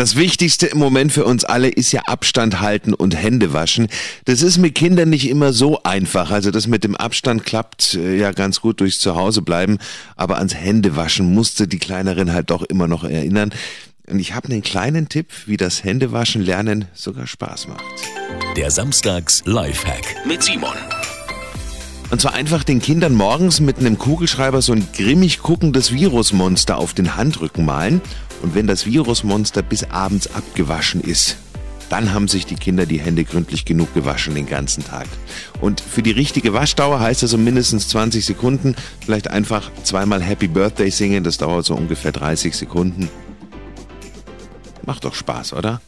Das Wichtigste im Moment für uns alle ist ja Abstand halten und Hände waschen. Das ist mit Kindern nicht immer so einfach. Also das mit dem Abstand klappt äh, ja ganz gut durchs Zuhause bleiben. Aber ans Händewaschen musste die Kleinerin halt doch immer noch erinnern. Und ich habe einen kleinen Tipp, wie das Händewaschen lernen sogar Spaß macht. Der Samstags Lifehack mit Simon. Und zwar einfach den Kindern morgens mit einem Kugelschreiber so ein grimmig guckendes Virusmonster auf den Handrücken malen. Und wenn das Virusmonster bis abends abgewaschen ist, dann haben sich die Kinder die Hände gründlich genug gewaschen den ganzen Tag. Und für die richtige Waschdauer heißt das so mindestens 20 Sekunden. Vielleicht einfach zweimal Happy Birthday singen, das dauert so ungefähr 30 Sekunden. Macht doch Spaß, oder?